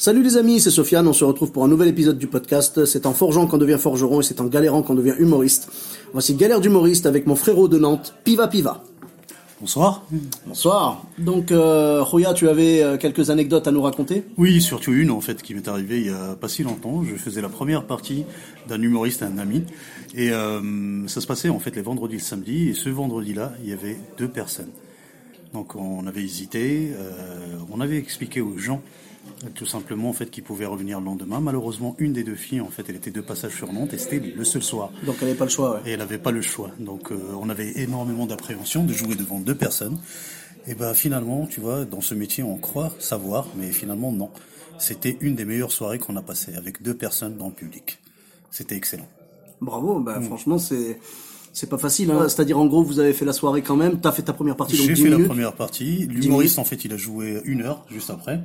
Salut les amis, c'est Sofiane, on se retrouve pour un nouvel épisode du podcast. C'est en forgeant qu'on devient forgeron et c'est en galérant qu'on devient humoriste. Voici Galère d'humoriste avec mon frérot de Nantes, Piva Piva. Bonsoir. Bonsoir. Donc, euh, Roya, tu avais euh, quelques anecdotes à nous raconter? Oui, surtout une en fait qui m'est arrivée il y a pas si longtemps. Je faisais la première partie d'un humoriste, un ami, et euh, ça se passait en fait les vendredis et le samedi. Et ce vendredi-là, il y avait deux personnes. Donc on avait hésité, euh, on avait expliqué aux gens tout simplement en fait qu'ils pouvaient revenir le lendemain. Malheureusement, une des deux filles en fait, elle était de passage sur Nantes et c'était le seul soir. Donc elle n'avait pas le choix. Ouais. Et elle n'avait pas le choix. Donc euh, on avait énormément d'appréhension de jouer devant deux personnes. Et ben finalement, tu vois, dans ce métier, on croit savoir, mais finalement non. C'était une des meilleures soirées qu'on a passées avec deux personnes dans le public. C'était excellent. Bravo, bah, franchement c'est c'est pas facile. Hein. C'est-à-dire en gros, vous avez fait la soirée quand même. T'as fait ta première partie. J'ai 10 fait la première partie. L'humoriste, en fait, il a joué une heure juste après.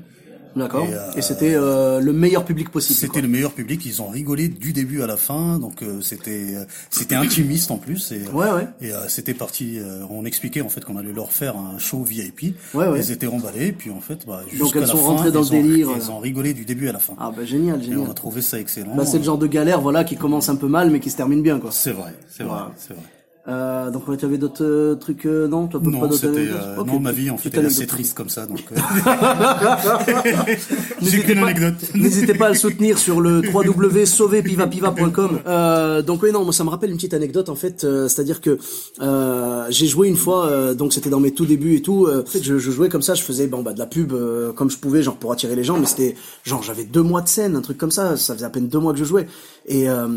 D'accord. Et, euh, Et, c'était euh, le meilleur public possible. C'était le meilleur public. Ils ont rigolé du début à la fin. Donc euh, c'était euh, c'était intimiste en plus. Et, Ouais, ouais. Et euh, c'était parti. euh, on expliquait en fait qu'on allait leur faire un show VIP. Ouais, ouais. Ils étaient emballés. Puis en fait, bah, Donc, elles la sont fin, rentrées dans le délire. Ils ont rigolé du début à la fin. Ah bah génial, et on génial. a trouvé ça excellent. Bah, c'est le genre de galère, voilà, qui commence un peu mal, mais qui se termine bien, quoi. C'est vrai, c'est vrai, Ouais. c'est vrai. Euh, donc ouais, tu avais d'autres euh, trucs, euh, non Tu pas Non, d'autres anecdotes euh, non ma vie en fait elle est assez triste comme ça donc. euh, J'ai N'hésitez qu'une pas- anecdote. N'hésitez pas à le soutenir sur le www.sauverpivapiva.com. Euh, donc oui, non, moi ça me rappelle une petite anecdote en fait, euh, c'est-à-dire que euh, j'ai joué une fois, euh, donc c'était dans mes tout débuts et tout. euh, en fait, je, je jouais comme ça, je faisais bon bah de la pub euh, comme je pouvais, genre pour attirer les gens, mais c'était genre j'avais deux mois de scène, un truc comme ça. Ça faisait à peine deux mois que je jouais. Et euh,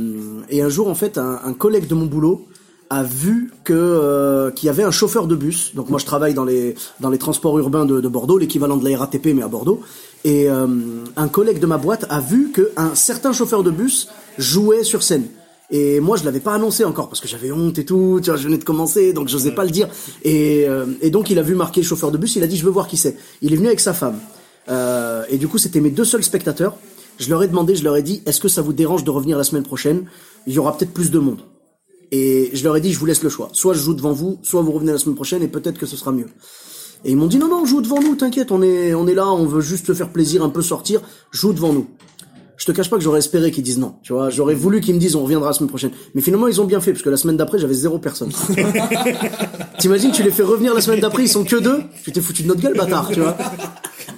et un jour en fait, un, un collègue de mon boulot a vu que euh, qu'il y avait un chauffeur de bus. Donc moi je travaille dans les dans les transports urbains de, de Bordeaux, l'équivalent de la RATP mais à Bordeaux. Et euh, un collègue de ma boîte a vu que un certain chauffeur de bus jouait sur scène. Et moi je l'avais pas annoncé encore parce que j'avais honte et tout, tu vois, je venais de commencer donc j'osais pas le dire. Et, euh, et donc il a vu marqué chauffeur de bus, il a dit je veux voir qui c'est. Il est venu avec sa femme. Euh, et du coup c'était mes deux seuls spectateurs. Je leur ai demandé, je leur ai dit est-ce que ça vous dérange de revenir la semaine prochaine? Il y aura peut-être plus de monde. Et je leur ai dit, je vous laisse le choix. Soit je joue devant vous, soit vous revenez la semaine prochaine et peut-être que ce sera mieux. Et ils m'ont dit, non, non, joue devant nous, t'inquiète, on est, on est là, on veut juste te faire plaisir, un peu sortir, joue devant nous. Je te cache pas que j'aurais espéré qu'ils disent non, tu vois. J'aurais voulu qu'ils me disent on reviendra la semaine prochaine. Mais finalement, ils ont bien fait, parce que la semaine d'après, j'avais zéro personne. T'imagines, tu les fais revenir la semaine d'après, ils sont que deux? Tu t'es foutu de notre gueule, bâtard, tu vois.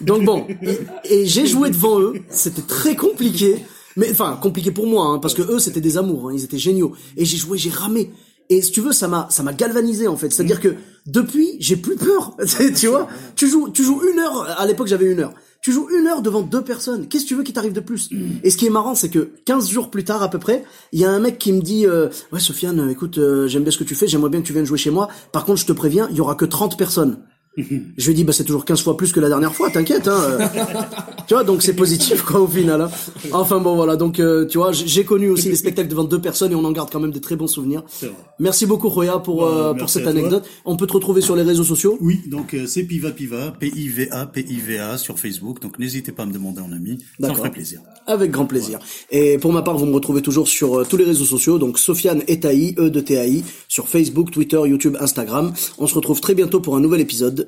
Donc bon, et, et j'ai joué devant eux. C'était très compliqué, mais enfin compliqué pour moi, hein, parce que eux c'était des amours, hein, ils étaient géniaux. Et j'ai joué, j'ai ramé. Et si tu veux, ça m'a, ça m'a galvanisé en fait. C'est-à-dire que depuis, j'ai plus peur. tu vois, tu joues, tu joues une heure. À l'époque, j'avais une heure. Tu joues une heure devant deux personnes. Qu'est-ce que tu veux qui t'arrive de plus Et ce qui est marrant, c'est que 15 jours plus tard à peu près, il y a un mec qui me dit euh, ouais Sofiane, écoute, euh, j'aime bien ce que tu fais, j'aimerais bien que tu viennes jouer chez moi. Par contre, je te préviens, il y aura que 30 personnes. Je lui dis bah c'est toujours 15 fois plus que la dernière fois, t'inquiète hein. tu vois donc c'est positif quoi au final hein. Enfin bon voilà donc euh, tu vois j'ai connu aussi des spectacles devant deux personnes et on en garde quand même des très bons souvenirs. vrai. Merci beaucoup Roya pour Bah, euh, pour cette toi. anecdote. On peut te retrouver sur les réseaux sociaux? Oui, donc euh, c'est Piva Piva, P-I-V-A, P-I-V-A sur Facebook. Donc n'hésitez pas à me demander en ami, ça me D'accord. ferait plaisir. Avec grand plaisir. Et pour ma part, vous me retrouvez toujours sur euh, tous les réseaux sociaux, donc Sofiane Etaï, E de TAI, sur Facebook, Twitter, YouTube, Instagram. On se retrouve très bientôt pour un nouvel épisode.